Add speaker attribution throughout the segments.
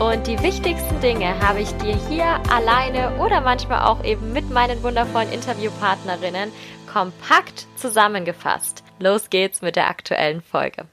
Speaker 1: und die wichtigsten Dinge habe ich dir hier alleine oder manchmal auch eben mit meinen wundervollen Interviewpartnerinnen kompakt zusammengefasst. Los geht's mit der aktuellen Folge.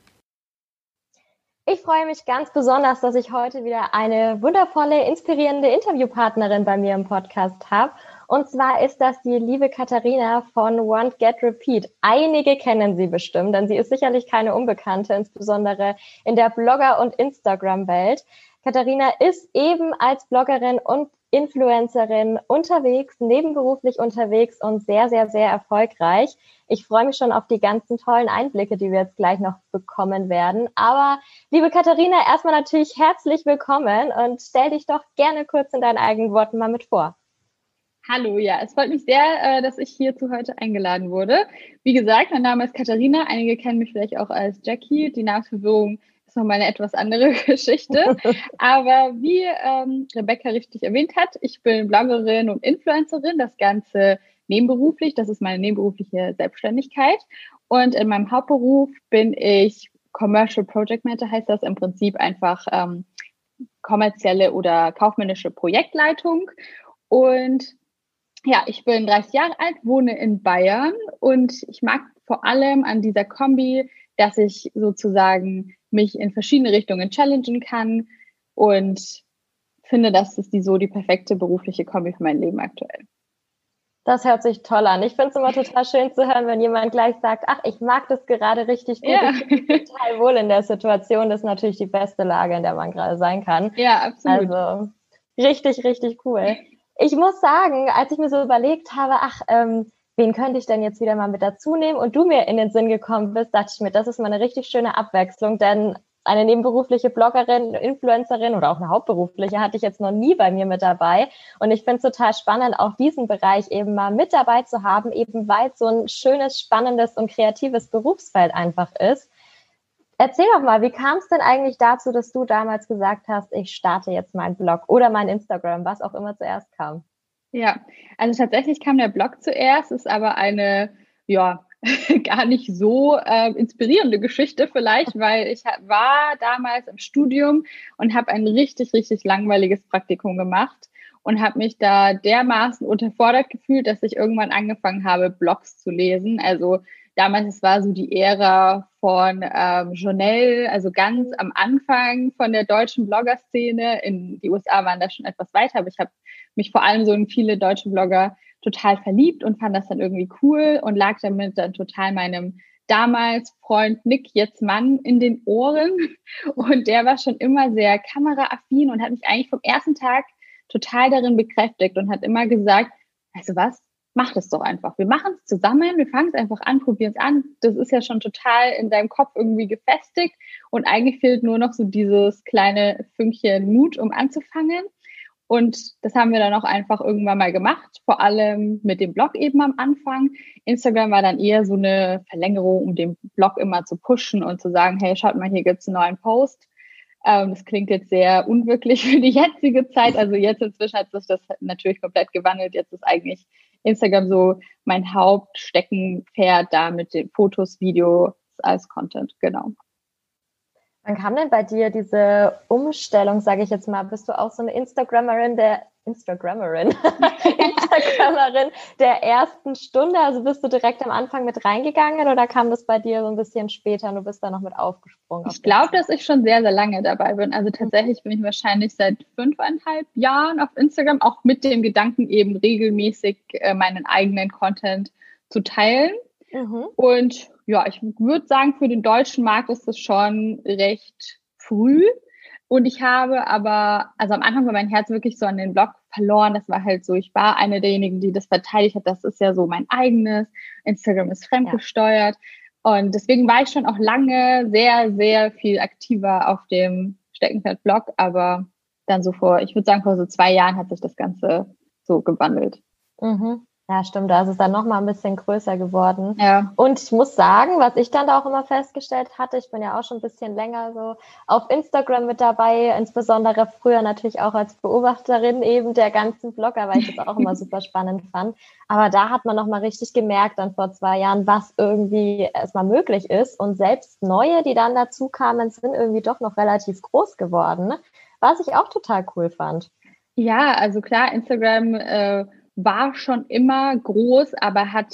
Speaker 1: Ich freue mich ganz besonders, dass ich heute wieder eine wundervolle, inspirierende Interviewpartnerin bei mir im Podcast habe. Und zwar ist das die liebe Katharina von Want Get Repeat. Einige kennen sie bestimmt, denn sie ist sicherlich keine Unbekannte, insbesondere in der Blogger- und Instagram-Welt. Katharina ist eben als Bloggerin und Influencerin unterwegs, nebenberuflich unterwegs und sehr, sehr, sehr erfolgreich. Ich freue mich schon auf die ganzen tollen Einblicke, die wir jetzt gleich noch bekommen werden. Aber liebe Katharina, erstmal natürlich herzlich willkommen und stell dich doch gerne kurz in deinen eigenen Worten mal mit vor.
Speaker 2: Hallo, ja, es freut mich sehr, äh, dass ich hierzu heute eingeladen wurde. Wie gesagt, mein Name ist Katharina. Einige kennen mich vielleicht auch als Jackie. Die Namensverwirrung ist nochmal eine etwas andere Geschichte. Aber wie ähm, Rebecca richtig erwähnt hat, ich bin Bloggerin und Influencerin, das Ganze nebenberuflich. Das ist meine nebenberufliche Selbstständigkeit. Und in meinem Hauptberuf bin ich Commercial Project Manager, heißt das im Prinzip einfach ähm, kommerzielle oder kaufmännische Projektleitung. Und ja, ich bin 30 Jahre alt, wohne in Bayern und ich mag vor allem an dieser Kombi, dass ich sozusagen mich in verschiedene Richtungen challengen kann und finde, das ist die so die perfekte berufliche Kombi für mein Leben aktuell.
Speaker 1: Das hört sich toll an. Ich finde es immer total schön zu hören, wenn jemand gleich sagt, ach, ich mag das gerade richtig gut. Ja. Ich bin total wohl in der Situation. Das ist natürlich die beste Lage, in der man gerade sein kann.
Speaker 2: Ja, absolut.
Speaker 1: Also richtig, richtig cool. Ich muss sagen, als ich mir so überlegt habe, ach, ähm, wen könnte ich denn jetzt wieder mal mit dazu nehmen und du mir in den Sinn gekommen bist, dachte ich mir, das ist mal eine richtig schöne Abwechslung, denn eine nebenberufliche Bloggerin, Influencerin oder auch eine hauptberufliche hatte ich jetzt noch nie bei mir mit dabei. Und ich finde es total spannend, auch diesen Bereich eben mal mit dabei zu haben, eben weil es so ein schönes, spannendes und kreatives Berufsfeld einfach ist. Erzähl doch mal, wie kam es denn eigentlich dazu, dass du damals gesagt hast, ich starte jetzt meinen Blog oder mein Instagram, was auch immer zuerst kam?
Speaker 2: Ja, also tatsächlich kam der Blog zuerst, ist aber eine, ja, gar nicht so äh, inspirierende Geschichte vielleicht, weil ich war damals im Studium und habe ein richtig, richtig langweiliges Praktikum gemacht und habe mich da dermaßen unterfordert gefühlt, dass ich irgendwann angefangen habe, Blogs zu lesen. Also damals, es war so die Ära von ähm, Journal, also ganz am Anfang von der deutschen Blogger-Szene. In die USA waren da schon etwas weiter, aber ich habe mich vor allem so in viele deutsche Blogger total verliebt und fand das dann irgendwie cool und lag damit dann total meinem damals Freund Nick, jetzt Mann, in den Ohren. Und der war schon immer sehr kameraaffin und hat mich eigentlich vom ersten Tag total darin bekräftigt und hat immer gesagt, weißt du was, mach das doch einfach. Wir machen es zusammen, wir fangen es einfach an, probieren es an. Das ist ja schon total in deinem Kopf irgendwie gefestigt und eigentlich fehlt nur noch so dieses kleine Fünkchen Mut, um anzufangen. Und das haben wir dann auch einfach irgendwann mal gemacht, vor allem mit dem Blog eben am Anfang. Instagram war dann eher so eine Verlängerung, um den Blog immer zu pushen und zu sagen, hey, schaut mal, hier gibt's einen neuen Post. Ähm, das klingt jetzt sehr unwirklich für die jetzige Zeit. Also jetzt inzwischen hat sich das natürlich komplett gewandelt. Jetzt ist eigentlich Instagram so mein Hauptsteckenpferd da mit den Fotos, Videos als Content, genau.
Speaker 1: Wann kam denn bei dir diese Umstellung, sage ich jetzt mal? Bist du auch so eine Instagrammerin der Instagrammerin, Instagrammerin der ersten Stunde? Also bist du direkt am Anfang mit reingegangen oder kam das bei dir so ein bisschen später und du bist da noch mit aufgesprungen?
Speaker 2: Ich glaube, dass ich schon sehr, sehr lange dabei bin. Also tatsächlich bin ich wahrscheinlich seit fünfeinhalb Jahren auf Instagram, auch mit dem Gedanken eben regelmäßig äh, meinen eigenen Content zu teilen. Mhm. Und ja, ich würde sagen, für den deutschen Markt ist das schon recht früh. Und ich habe aber, also am Anfang war mein Herz wirklich so an den Blog verloren. Das war halt so, ich war eine derjenigen, die das verteidigt hat. Das ist ja so mein eigenes. Instagram ist fremdgesteuert. Ja. Und deswegen war ich schon auch lange sehr, sehr viel aktiver auf dem Steckenpferd-Blog. Aber dann so vor, ich würde sagen, vor so zwei Jahren hat sich das Ganze so gewandelt.
Speaker 1: Mhm. Ja, stimmt. Da ist es dann nochmal ein bisschen größer geworden. Ja. Und ich muss sagen, was ich dann da auch immer festgestellt hatte, ich bin ja auch schon ein bisschen länger so auf Instagram mit dabei, insbesondere früher natürlich auch als Beobachterin eben der ganzen Blogger, weil ich das auch immer super spannend fand. Aber da hat man nochmal richtig gemerkt dann vor zwei Jahren, was irgendwie erstmal möglich ist. Und selbst neue, die dann dazu kamen, sind irgendwie doch noch relativ groß geworden. Was ich auch total cool fand.
Speaker 2: Ja, also klar, Instagram äh, war schon immer groß, aber hat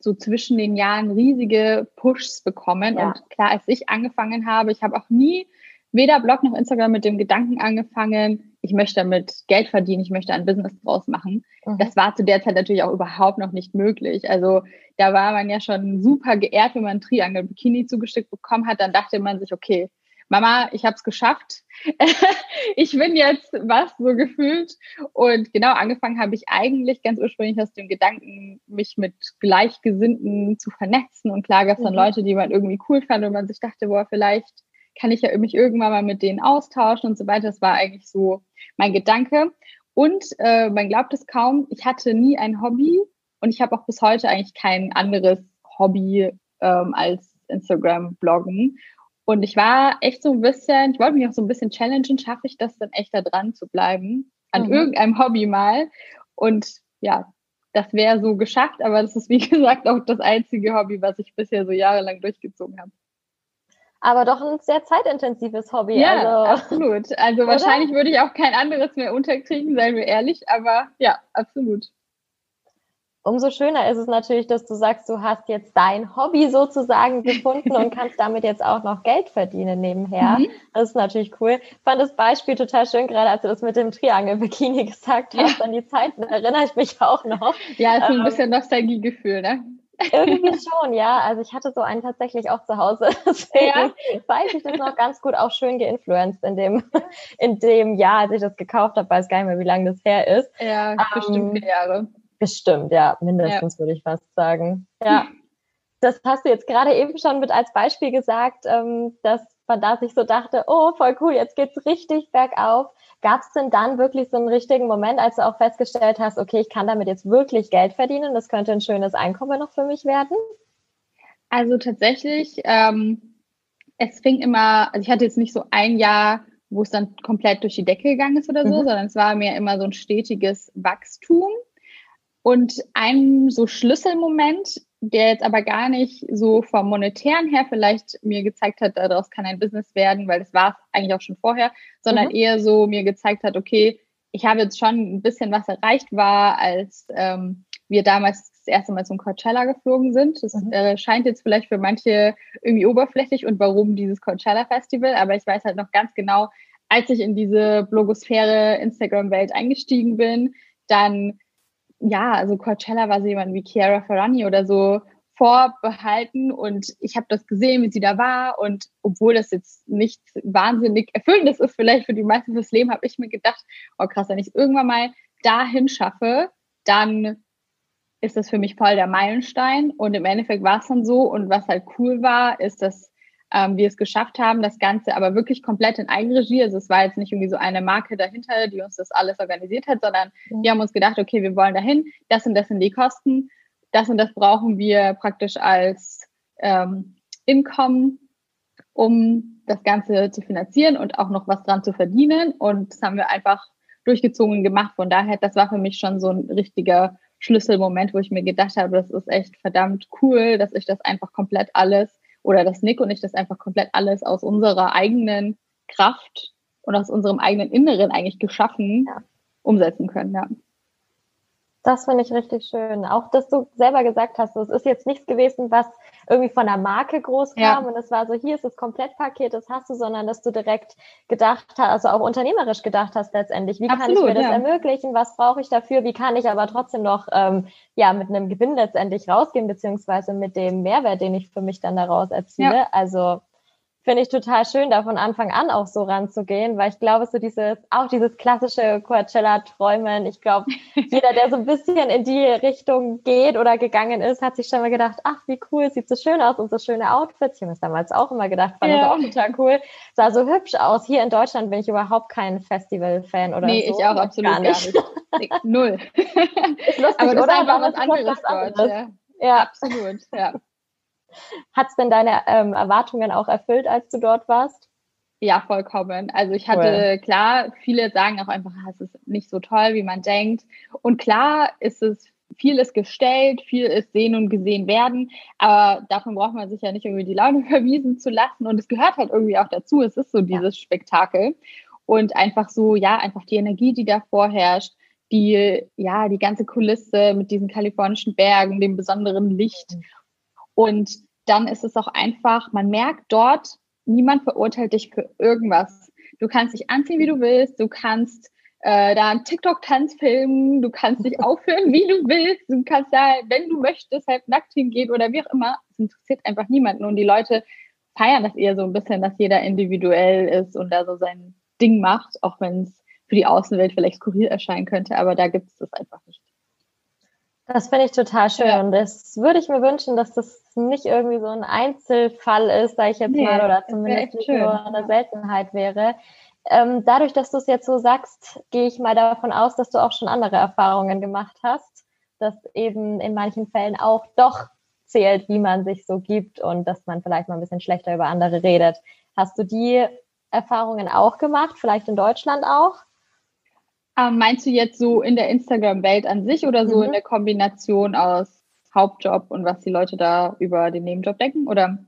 Speaker 2: so zwischen den Jahren riesige Pushs bekommen. Ja. Und klar, als ich angefangen habe, ich habe auch nie weder Blog noch Instagram mit dem Gedanken angefangen, ich möchte damit Geld verdienen, ich möchte ein Business draus machen. Mhm. Das war zu der Zeit natürlich auch überhaupt noch nicht möglich. Also da war man ja schon super geehrt, wenn man ein Triangle Bikini zugeschickt bekommen hat. Dann dachte man sich, okay, Mama, ich habe es geschafft. ich bin jetzt was so gefühlt. Und genau angefangen habe ich eigentlich ganz ursprünglich aus dem Gedanken, mich mit Gleichgesinnten zu vernetzen. Und klar gab es dann mhm. Leute, die man irgendwie cool fand und man sich dachte, boah, vielleicht kann ich ja mich irgendwann mal mit denen austauschen und so weiter. Das war eigentlich so mein Gedanke. Und äh, man glaubt es kaum, ich hatte nie ein Hobby und ich habe auch bis heute eigentlich kein anderes Hobby ähm, als Instagram-Bloggen. Und ich war echt so ein bisschen, ich wollte mich auch so ein bisschen challengen, schaffe ich das dann echt da dran zu bleiben, an mhm. irgendeinem Hobby mal. Und ja, das wäre so geschafft, aber das ist wie gesagt auch das einzige Hobby, was ich bisher so jahrelang durchgezogen habe.
Speaker 1: Aber doch ein sehr zeitintensives Hobby.
Speaker 2: Ja, also, absolut. Also oder? wahrscheinlich würde ich auch kein anderes mehr unterkriegen, seien wir ehrlich, aber ja, absolut
Speaker 1: umso schöner ist es natürlich, dass du sagst, du hast jetzt dein Hobby sozusagen gefunden und kannst damit jetzt auch noch Geld verdienen nebenher. Mhm. Das ist natürlich cool. Ich fand das Beispiel total schön, gerade als du das mit dem Triangel-Bikini gesagt hast. Ja. An die Zeiten erinnere ich mich auch noch.
Speaker 2: Ja, ist so ein ähm, bisschen Nostalgiegefühl, ne?
Speaker 1: Irgendwie schon, ja. Also ich hatte so einen tatsächlich auch zu Hause. Deswegen ja. weiß ich das noch ganz gut auch schön geinfluenced in dem, in dem Jahr, als ich das gekauft habe. Weiß gar nicht mehr, wie lange das her ist.
Speaker 2: Ja, bestimmt ähm, vier Jahre.
Speaker 1: Bestimmt, ja, mindestens ja. würde ich fast sagen. Ja. Das hast du jetzt gerade eben schon mit als Beispiel gesagt, ähm, dass man da sich so dachte, oh, voll cool, jetzt geht's richtig bergauf. Gab es denn dann wirklich so einen richtigen Moment, als du auch festgestellt hast, okay, ich kann damit jetzt wirklich Geld verdienen, das könnte ein schönes Einkommen noch für mich werden?
Speaker 2: Also tatsächlich, ähm, es fing immer, also ich hatte jetzt nicht so ein Jahr, wo es dann komplett durch die Decke gegangen ist oder so, mhm. sondern es war mir immer so ein stetiges Wachstum. Und ein so Schlüsselmoment, der jetzt aber gar nicht so vom monetären her vielleicht mir gezeigt hat, daraus kann ein Business werden, weil das war es eigentlich auch schon vorher, sondern mhm. eher so mir gezeigt hat, okay, ich habe jetzt schon ein bisschen was erreicht war, als ähm, wir damals das erste Mal zum Coachella geflogen sind. Das mhm. äh, scheint jetzt vielleicht für manche irgendwie oberflächlich und warum dieses Coachella Festival, aber ich weiß halt noch ganz genau, als ich in diese Blogosphäre Instagram-Welt eingestiegen bin, dann ja, also Coachella war so jemand wie Chiara Ferrani oder so vorbehalten und ich habe das gesehen, wie sie da war und obwohl das jetzt nicht wahnsinnig erfüllendes ist, vielleicht für die meisten fürs Leben, habe ich mir gedacht, oh krass, wenn ich es irgendwann mal dahin schaffe, dann ist das für mich voll der Meilenstein und im Endeffekt war es dann so und was halt cool war, ist, dass ähm, wir es geschafft haben, das Ganze aber wirklich komplett in Eigenregie. Also es war jetzt nicht irgendwie so eine Marke dahinter, die uns das alles organisiert hat, sondern mhm. wir haben uns gedacht, okay, wir wollen dahin, das und das sind die Kosten, das und das brauchen wir praktisch als ähm, Income, um das Ganze zu finanzieren und auch noch was dran zu verdienen. Und das haben wir einfach durchgezogen gemacht. Von daher, das war für mich schon so ein richtiger Schlüsselmoment, wo ich mir gedacht habe, das ist echt verdammt cool, dass ich das einfach komplett alles oder dass Nick und ich das einfach komplett alles aus unserer eigenen Kraft und aus unserem eigenen Inneren eigentlich geschaffen ja. umsetzen können. Ja.
Speaker 1: Das finde ich richtig schön. Auch, dass du selber gesagt hast, es ist jetzt nichts gewesen, was irgendwie von der Marke groß kam ja. und es war so, hier ist das Komplettpaket, das hast du, sondern dass du direkt gedacht hast, also auch unternehmerisch gedacht hast letztendlich, wie Absolut, kann ich mir das ermöglichen, was brauche ich dafür, wie kann ich aber trotzdem noch ähm, ja mit einem Gewinn letztendlich rausgehen, beziehungsweise mit dem Mehrwert, den ich für mich dann daraus erziele. Ja. Also finde ich total schön, da von Anfang an auch so ranzugehen, weil ich glaube, so dieses, auch dieses klassische Coachella-Träumen, ich glaube, jeder, der so ein bisschen in die Richtung geht oder gegangen ist, hat sich schon mal gedacht, ach, wie cool, sieht so schön aus und so schöne Outfits. Ich habe es damals auch immer gedacht, fand ja. das auch total cool. Sah so hübsch aus. Hier in Deutschland bin ich überhaupt kein Festival-Fan oder
Speaker 2: nee,
Speaker 1: so.
Speaker 2: Nee, ich auch absolut gar nicht. Gar nicht. Null. Ist lustig, Aber das oder? ist einfach was anderes dort. Ja. ja, absolut, ja.
Speaker 1: Hat es denn deine ähm, Erwartungen auch erfüllt, als du dort warst?
Speaker 2: Ja, vollkommen. Also ich hatte, cool. klar, viele sagen auch einfach, ah, es ist nicht so toll, wie man denkt. Und klar ist es, viel ist gestellt, viel ist sehen und gesehen werden, aber davon braucht man sich ja nicht irgendwie die Laune verwiesen zu lassen. Und es gehört halt irgendwie auch dazu. Es ist so dieses ja. Spektakel. Und einfach so, ja, einfach die Energie, die da vorherrscht, die, ja, die ganze Kulisse mit diesen kalifornischen Bergen, dem besonderen Licht. Mhm. Und dann ist es auch einfach, man merkt dort, niemand verurteilt dich für irgendwas. Du kannst dich anziehen, wie du willst, du kannst äh, da einen TikTok-Tanz filmen, du kannst dich aufhören, wie du willst, du kannst da, wenn du möchtest, halt nackt hingehen oder wie auch immer. Es interessiert einfach niemanden und die Leute feiern das eher so ein bisschen, dass jeder individuell ist und da so sein Ding macht, auch wenn es für die Außenwelt vielleicht skurril erscheinen könnte, aber da gibt es das einfach nicht.
Speaker 1: Das finde ich total schön. Ja. Das würde ich mir wünschen, dass das nicht irgendwie so ein Einzelfall ist, sage ich jetzt nee, mal, oder zumindest nicht nur eine Seltenheit wäre. Ähm, dadurch, dass du es jetzt so sagst, gehe ich mal davon aus, dass du auch schon andere Erfahrungen gemacht hast, dass eben in manchen Fällen auch doch zählt, wie man sich so gibt und dass man vielleicht mal ein bisschen schlechter über andere redet. Hast du die Erfahrungen auch gemacht, vielleicht in Deutschland auch?
Speaker 2: Ähm, meinst du jetzt so in der Instagram-Welt an sich oder so mhm. in der Kombination aus Hauptjob und was die Leute da über den Nebenjob denken? Oder?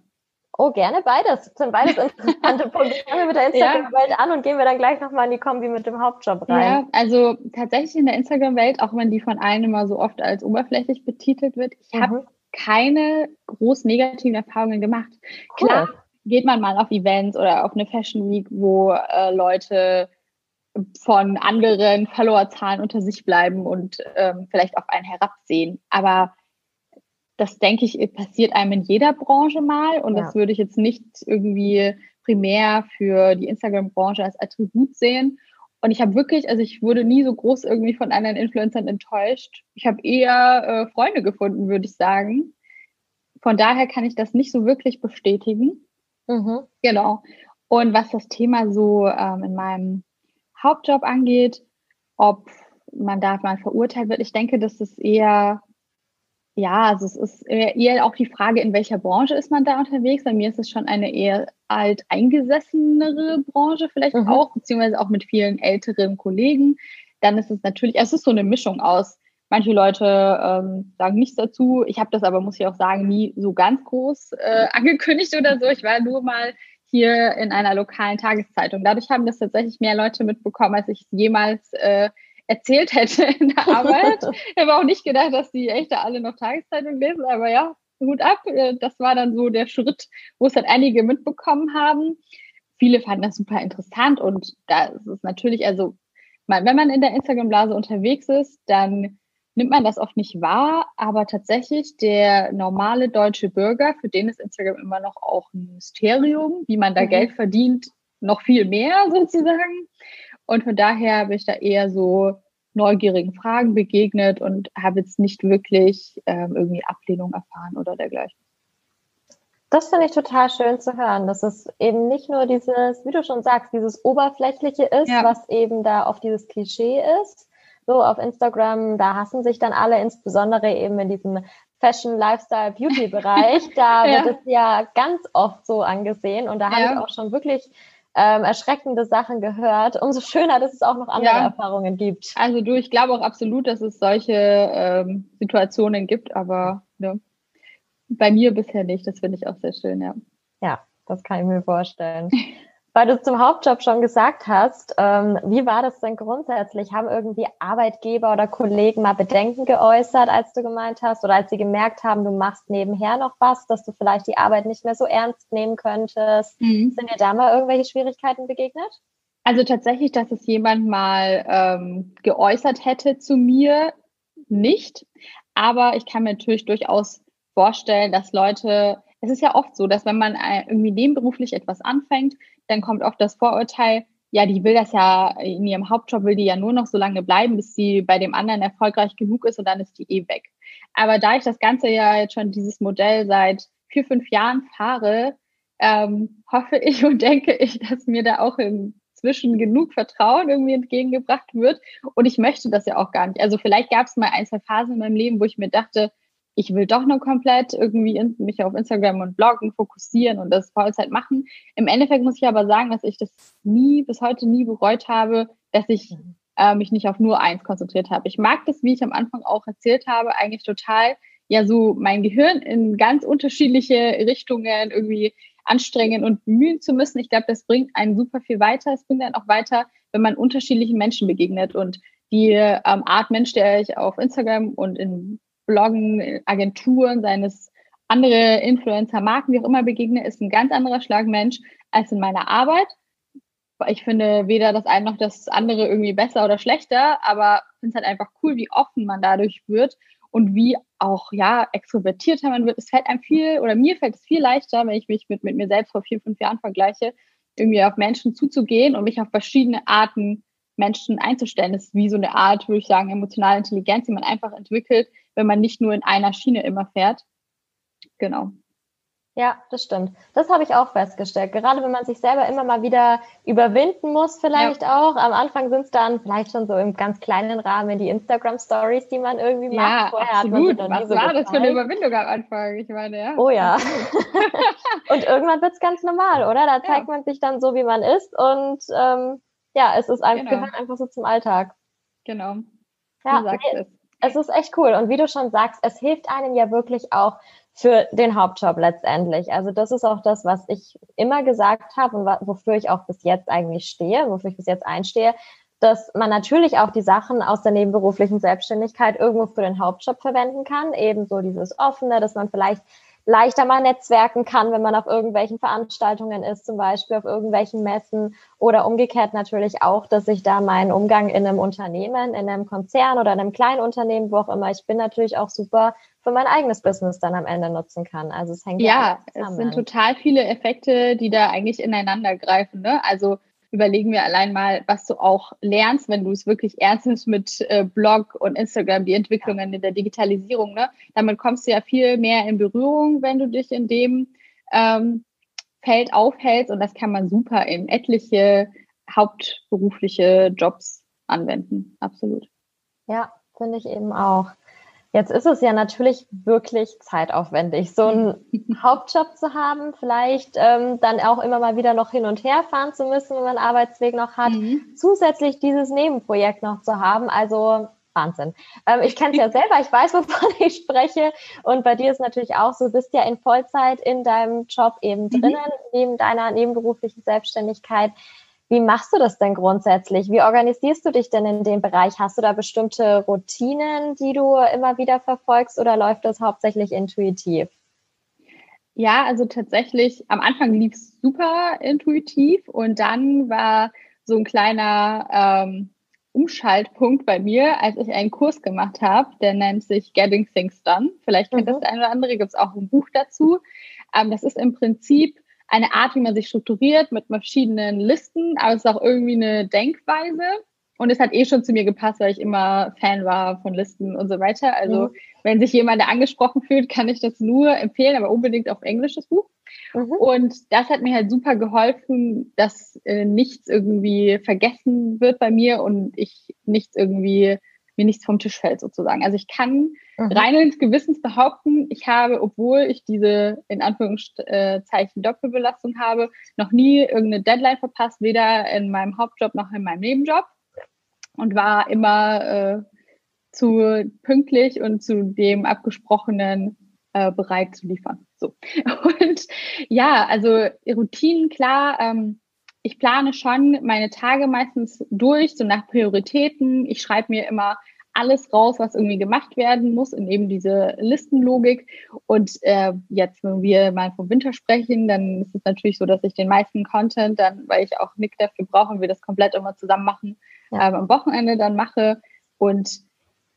Speaker 1: Oh, gerne beides. Das sind beides interessante Punkte. Fangen wir mit der Instagram-Welt ja. an und gehen wir dann gleich nochmal in die Kombi mit dem Hauptjob rein. Ja,
Speaker 2: also tatsächlich in der Instagram-Welt, auch wenn die von allen immer so oft als oberflächlich betitelt wird, ich mhm. habe keine groß negativen Erfahrungen gemacht. Cool. Klar geht man mal auf Events oder auf eine Fashion Week, wo äh, Leute von anderen Followerzahlen unter sich bleiben und ähm, vielleicht auf einen herabsehen. Aber das, denke ich, passiert einem in jeder Branche mal und ja. das würde ich jetzt nicht irgendwie primär für die Instagram-Branche als Attribut sehen. Und ich habe wirklich, also ich wurde nie so groß irgendwie von anderen Influencern enttäuscht. Ich habe eher äh, Freunde gefunden, würde ich sagen. Von daher kann ich das nicht so wirklich bestätigen. Mhm. Genau. Und was das Thema so ähm, in meinem Hauptjob angeht, ob man da mal verurteilt wird. Ich denke, das ist eher, ja, also es ist eher auch die Frage, in welcher Branche ist man da unterwegs. Bei mir ist es schon eine eher alt eingesessenere Branche vielleicht mhm. auch, beziehungsweise auch mit vielen älteren Kollegen. Dann ist es natürlich, es ist so eine Mischung aus. Manche Leute ähm, sagen nichts dazu. Ich habe das aber, muss ich auch sagen, nie so ganz groß äh, angekündigt oder so. Ich war nur mal hier in einer lokalen Tageszeitung. Dadurch haben das tatsächlich mehr Leute mitbekommen, als ich es jemals äh, erzählt hätte in der Arbeit. ich habe auch nicht gedacht, dass die echt da alle noch Tageszeitung lesen, aber ja, Hut ab. Äh, das war dann so der Schritt, wo es halt einige mitbekommen haben. Viele fanden das super interessant und da ist es natürlich, also wenn man in der Instagram-Blase unterwegs ist, dann nimmt man das oft nicht wahr, aber tatsächlich der normale deutsche Bürger, für den ist Instagram immer noch auch ein Mysterium, wie man da mhm. Geld verdient, noch viel mehr sozusagen. Und von daher bin ich da eher so neugierigen Fragen begegnet und habe jetzt nicht wirklich ähm, irgendwie Ablehnung erfahren oder dergleichen.
Speaker 1: Das finde ich total schön zu hören, dass es eben nicht nur dieses, wie du schon sagst, dieses Oberflächliche ist, ja. was eben da auf dieses Klischee ist, so auf Instagram, da hassen sich dann alle, insbesondere eben in diesem Fashion, Lifestyle, Beauty-Bereich. Da ja. wird es ja ganz oft so angesehen und da ja. habe ich auch schon wirklich ähm, erschreckende Sachen gehört. Umso schöner, dass es auch noch andere ja. Erfahrungen gibt.
Speaker 2: Also du, ich glaube auch absolut, dass es solche ähm, Situationen gibt, aber ne, bei mir bisher nicht. Das finde ich auch sehr schön, ja.
Speaker 1: Ja, das kann ich mir vorstellen. Weil du zum Hauptjob schon gesagt hast, ähm, wie war das denn grundsätzlich? Haben irgendwie Arbeitgeber oder Kollegen mal Bedenken geäußert, als du gemeint hast, oder als sie gemerkt haben, du machst nebenher noch was, dass du vielleicht die Arbeit nicht mehr so ernst nehmen könntest? Mhm. Sind dir da mal irgendwelche Schwierigkeiten begegnet?
Speaker 2: Also tatsächlich, dass es jemand mal ähm, geäußert hätte zu mir, nicht. Aber ich kann mir natürlich durchaus vorstellen, dass Leute es ist ja oft so, dass wenn man äh, irgendwie nebenberuflich etwas anfängt, dann kommt oft das Vorurteil, ja, die will das ja in ihrem Hauptjob, will die ja nur noch so lange bleiben, bis sie bei dem anderen erfolgreich genug ist und dann ist die eh weg. Aber da ich das Ganze ja jetzt schon dieses Modell seit vier, fünf Jahren fahre, ähm, hoffe ich und denke ich, dass mir da auch inzwischen genug Vertrauen irgendwie entgegengebracht wird. Und ich möchte das ja auch gar nicht. Also vielleicht gab es mal ein, zwei Phasen in meinem Leben, wo ich mir dachte, ich will doch nur komplett irgendwie in, mich auf Instagram und Bloggen fokussieren und das Vollzeit machen. Im Endeffekt muss ich aber sagen, dass ich das nie, bis heute nie bereut habe, dass ich mhm. äh, mich nicht auf nur eins konzentriert habe. Ich mag das, wie ich am Anfang auch erzählt habe, eigentlich total, ja, so mein Gehirn in ganz unterschiedliche Richtungen irgendwie anstrengen und bemühen zu müssen. Ich glaube, das bringt einen super viel weiter. Es bringt dann auch weiter, wenn man unterschiedlichen Menschen begegnet und die ähm, Art Mensch, der ich auf Instagram und in Bloggen, Agenturen, seines andere Influencer, Marken, wie auch immer begegne, ist ein ganz anderer Schlag Mensch als in meiner Arbeit. Ich finde weder das eine noch das andere irgendwie besser oder schlechter, aber finde es halt einfach cool, wie offen man dadurch wird und wie auch, ja, extrovertierter man wird. Es fällt einem viel, oder mir fällt es viel leichter, wenn ich mich mit, mit mir selbst vor vier, fünf Jahren vergleiche, irgendwie auf Menschen zuzugehen und mich auf verschiedene Arten Menschen einzustellen. Das ist wie so eine Art, würde ich sagen, emotionale Intelligenz, die man einfach entwickelt, wenn man nicht nur in einer Schiene immer fährt. Genau.
Speaker 1: Ja, das stimmt. Das habe ich auch festgestellt. Gerade wenn man sich selber immer mal wieder überwinden muss, vielleicht ja. auch. Am Anfang sind es dann vielleicht schon so im ganz kleinen Rahmen die Instagram-Stories, die man irgendwie macht.
Speaker 2: Ja, Vorher absolut. Was war das für eine Überwindung am Anfang? Ich meine, ja.
Speaker 1: Oh ja. und irgendwann wird es ganz normal, oder? Da zeigt ja. man sich dann so, wie man ist. Und ähm, ja, es ist einfach, genau. gehört einfach so zum Alltag.
Speaker 2: Genau.
Speaker 1: Ja, nee, es. ist echt cool. Und wie du schon sagst, es hilft einem ja wirklich auch für den Hauptjob letztendlich. Also das ist auch das, was ich immer gesagt habe und wofür ich auch bis jetzt eigentlich stehe, wofür ich bis jetzt einstehe, dass man natürlich auch die Sachen aus der nebenberuflichen Selbstständigkeit irgendwo für den Hauptjob verwenden kann. Ebenso dieses Offene, dass man vielleicht leichter mal netzwerken kann, wenn man auf irgendwelchen Veranstaltungen ist, zum Beispiel auf irgendwelchen Messen oder umgekehrt natürlich auch, dass ich da meinen Umgang in einem Unternehmen, in einem Konzern oder in einem kleinen Unternehmen, wo auch immer ich bin, natürlich auch super für mein eigenes Business dann am Ende nutzen kann. Also es hängt
Speaker 2: ja, ja es sind total viele Effekte, die da eigentlich ineinander greifen. Ne? Also überlegen wir allein mal, was du auch lernst, wenn du es wirklich ernst nimmst mit äh, Blog und Instagram, die Entwicklungen in der Digitalisierung. Ne? Damit kommst du ja viel mehr in Berührung, wenn du dich in dem ähm, Feld aufhältst. Und das kann man super in etliche hauptberufliche Jobs anwenden. Absolut.
Speaker 1: Ja, finde ich eben auch. Jetzt ist es ja natürlich wirklich zeitaufwendig, so einen Hauptjob zu haben, vielleicht ähm, dann auch immer mal wieder noch hin und her fahren zu müssen, wenn man einen Arbeitsweg noch hat, mhm. zusätzlich dieses Nebenprojekt noch zu haben. Also Wahnsinn. Ähm, ich kenne es ja selber, ich weiß, wovon ich spreche. Und bei dir ist natürlich auch so, du bist ja in Vollzeit in deinem Job eben mhm. drinnen, mhm. neben deiner nebenberuflichen Selbstständigkeit. Wie machst du das denn grundsätzlich? Wie organisierst du dich denn in dem Bereich? Hast du da bestimmte Routinen, die du immer wieder verfolgst oder läuft das hauptsächlich intuitiv?
Speaker 2: Ja, also tatsächlich, am Anfang lief es super intuitiv und dann war so ein kleiner ähm, Umschaltpunkt bei mir, als ich einen Kurs gemacht habe, der nennt sich Getting Things Done. Vielleicht kennt mhm. das der eine oder andere, gibt es auch ein Buch dazu. Ähm, das ist im Prinzip eine Art, wie man sich strukturiert mit verschiedenen Listen, aber es ist auch irgendwie eine Denkweise. Und es hat eh schon zu mir gepasst, weil ich immer Fan war von Listen und so weiter. Also, mhm. wenn sich jemand da angesprochen fühlt, kann ich das nur empfehlen, aber unbedingt auf Englisch das Buch. Mhm. Und das hat mir halt super geholfen, dass äh, nichts irgendwie vergessen wird bei mir und ich nichts irgendwie mir nichts vom Tisch fällt sozusagen. Also ich kann mhm. reinen Gewissens behaupten, ich habe, obwohl ich diese in Anführungszeichen Doppelbelastung habe, noch nie irgendeine Deadline verpasst, weder in meinem Hauptjob noch in meinem Nebenjob und war immer äh, zu pünktlich und zu dem abgesprochenen äh, bereit zu liefern. So. Und ja, also Routinen, klar, ähm, ich plane schon meine Tage meistens durch, so nach Prioritäten. Ich schreibe mir immer alles raus, was irgendwie gemacht werden muss, in eben diese Listenlogik. Und äh, jetzt, wenn wir mal vom Winter sprechen, dann ist es natürlich so, dass ich den meisten Content dann, weil ich auch Nick dafür brauche und wir das komplett immer zusammen machen, ja. ähm, am Wochenende dann mache. Und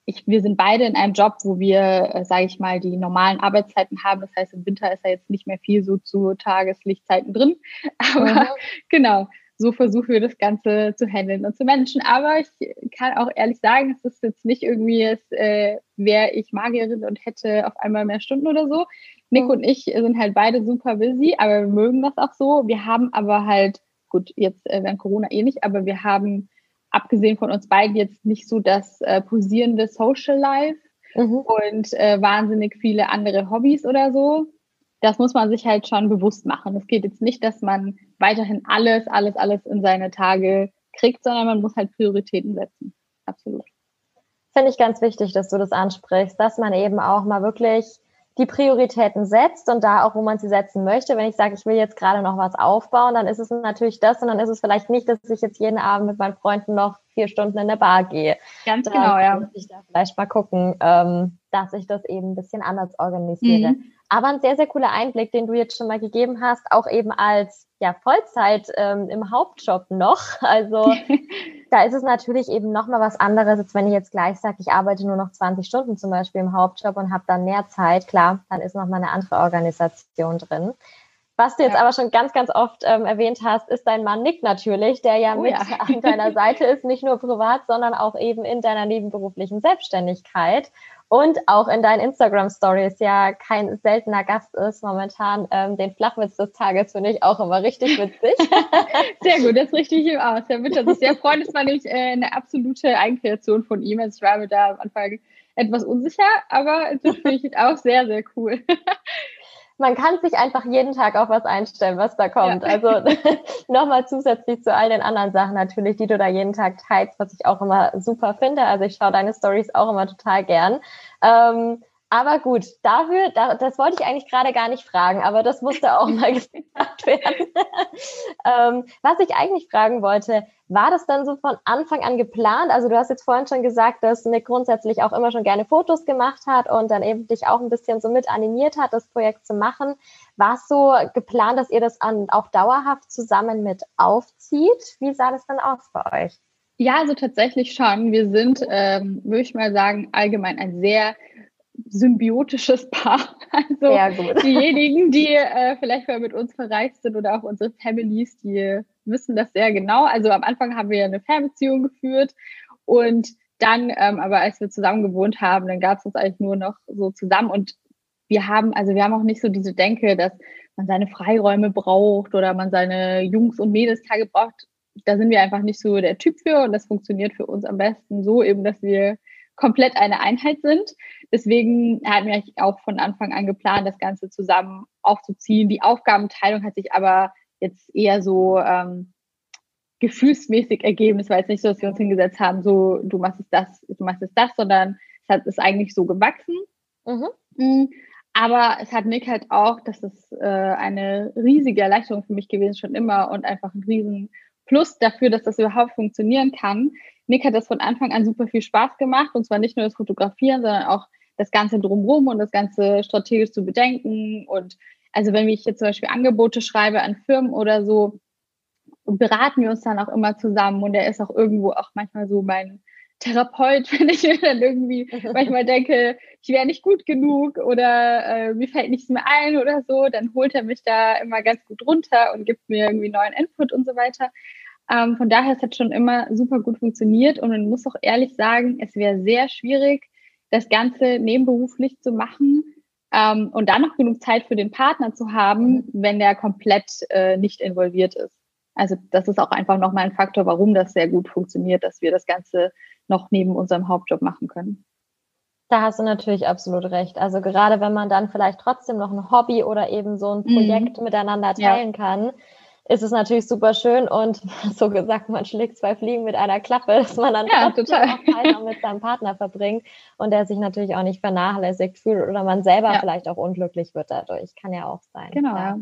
Speaker 2: ich, wir sind beide in einem Job, wo wir, äh, sage ich mal, die normalen Arbeitszeiten haben. Das heißt, im Winter ist ja jetzt nicht mehr viel so zu Tageslichtzeiten drin. Aber mhm. genau, so versuchen wir das Ganze zu handeln und zu managen. Aber ich kann auch ehrlich sagen, es ist jetzt nicht irgendwie, es äh, wäre ich Magierin und hätte auf einmal mehr Stunden oder so. Nick mhm. und ich sind halt beide super busy, aber wir mögen das auch so. Wir haben aber halt, gut, jetzt äh, während Corona eh nicht, aber wir haben abgesehen von uns beiden jetzt nicht so das äh, posierende Social Life mhm. und äh, wahnsinnig viele andere Hobbys oder so. Das muss man sich halt schon bewusst machen. Es geht jetzt nicht, dass man weiterhin alles, alles, alles in seine Tage kriegt, sondern man muss halt Prioritäten setzen. Absolut.
Speaker 1: Finde ich ganz wichtig, dass du das ansprichst, dass man eben auch mal wirklich die Prioritäten setzt und da auch, wo man sie setzen möchte. Wenn ich sage, ich will jetzt gerade noch was aufbauen, dann ist es natürlich das und dann ist es vielleicht nicht, dass ich jetzt jeden Abend mit meinen Freunden noch vier Stunden in der Bar gehe.
Speaker 2: Ganz da genau, ja.
Speaker 1: Muss ich da vielleicht mal gucken, ähm, dass ich das eben ein bisschen anders organisiere. Mhm. Aber ein sehr, sehr cooler Einblick, den du jetzt schon mal gegeben hast, auch eben als ja, Vollzeit ähm, im Hauptjob noch. Also da ist es natürlich eben nochmal was anderes, als wenn ich jetzt gleich sage, ich arbeite nur noch 20 Stunden zum Beispiel im Hauptjob und habe dann mehr Zeit. Klar, dann ist nochmal eine andere Organisation drin. Was du jetzt ja. aber schon ganz, ganz oft ähm, erwähnt hast, ist dein Mann Nick natürlich, der ja oh, mit ja. an deiner Seite ist, nicht nur privat, sondern auch eben in deiner nebenberuflichen Selbstständigkeit und auch in deinen Instagram-Stories ja kein seltener Gast ist momentan. Ähm, den Flachwitz des Tages finde ich auch immer richtig witzig.
Speaker 2: sehr gut, das richte ich ihm aus. Der wird sich sehr freuen. Das war nämlich äh, eine absolute Eigenkreation von ihm. Also ich war mir da am Anfang etwas unsicher, aber das finde ich auch sehr, sehr cool
Speaker 1: man kann sich einfach jeden Tag auf was einstellen, was da kommt. Ja. Also nochmal zusätzlich zu all den anderen Sachen natürlich, die du da jeden Tag teilst, was ich auch immer super finde. Also ich schaue deine Stories auch immer total gern. Ähm, aber gut, dafür, da, das wollte ich eigentlich gerade gar nicht fragen, aber das musste auch mal gesagt werden. ähm, was ich eigentlich fragen wollte, war das dann so von Anfang an geplant? Also du hast jetzt vorhin schon gesagt, dass Nick grundsätzlich auch immer schon gerne Fotos gemacht hat und dann eben dich auch ein bisschen so mit animiert hat, das Projekt zu machen. War es so geplant, dass ihr das an, auch dauerhaft zusammen mit aufzieht? Wie sah das dann aus bei euch?
Speaker 2: Ja, also tatsächlich schon. Wir sind, ähm, würde ich mal sagen, allgemein ein sehr symbiotisches Paar. Also diejenigen, die äh, vielleicht mal mit uns verreist sind oder auch unsere Families, die wissen das sehr genau. Also am Anfang haben wir eine Fernbeziehung geführt und dann, ähm, aber als wir zusammen gewohnt haben, dann gab es uns eigentlich nur noch so zusammen und wir haben, also wir haben auch nicht so diese Denke, dass man seine Freiräume braucht oder man seine Jungs- und Mädelstage braucht. Da sind wir einfach nicht so der Typ für und das funktioniert für uns am besten so eben, dass wir komplett eine Einheit sind. Deswegen hatten wir auch von Anfang an geplant, das Ganze zusammen aufzuziehen. Die Aufgabenteilung hat sich aber jetzt eher so ähm, gefühlsmäßig ergeben. Es war jetzt nicht so, dass wir uns hingesetzt haben, so du machst es das, du machst es das, sondern es hat ist eigentlich so gewachsen. Mhm. Mm, aber es hat Nick halt auch, das ist äh, eine riesige Erleichterung für mich gewesen, schon immer und einfach ein riesen Plus dafür, dass das überhaupt funktionieren kann. Nick hat das von Anfang an super viel Spaß gemacht und zwar nicht nur das Fotografieren, sondern auch das Ganze drumherum und das Ganze strategisch zu bedenken. Und also wenn ich jetzt zum Beispiel Angebote schreibe an Firmen oder so, beraten wir uns dann auch immer zusammen und er ist auch irgendwo auch manchmal so mein Therapeut, wenn ich mir dann irgendwie manchmal denke, ich wäre nicht gut genug oder äh, mir fällt nichts mehr ein oder so, dann holt er mich da immer ganz gut runter und gibt mir irgendwie neuen Input und so weiter. Ähm, von daher, es hat schon immer super gut funktioniert und man muss auch ehrlich sagen, es wäre sehr schwierig, das Ganze nebenberuflich zu machen ähm, und dann noch genug Zeit für den Partner zu haben, mhm. wenn der komplett äh, nicht involviert ist. Also das ist auch einfach nochmal ein Faktor, warum das sehr gut funktioniert, dass wir das Ganze noch neben unserem Hauptjob machen können.
Speaker 1: Da hast du natürlich absolut recht. Also gerade wenn man dann vielleicht trotzdem noch ein Hobby oder eben so ein mhm. Projekt mhm. miteinander teilen ja. kann, ist es natürlich super schön und so gesagt, man schlägt zwei Fliegen mit einer Klappe, dass man dann ja, total auch Zeit mit seinem Partner verbringt und der sich natürlich auch nicht vernachlässigt fühlt oder man selber ja. vielleicht auch unglücklich wird dadurch. Kann ja auch sein.
Speaker 2: Genau. Ja.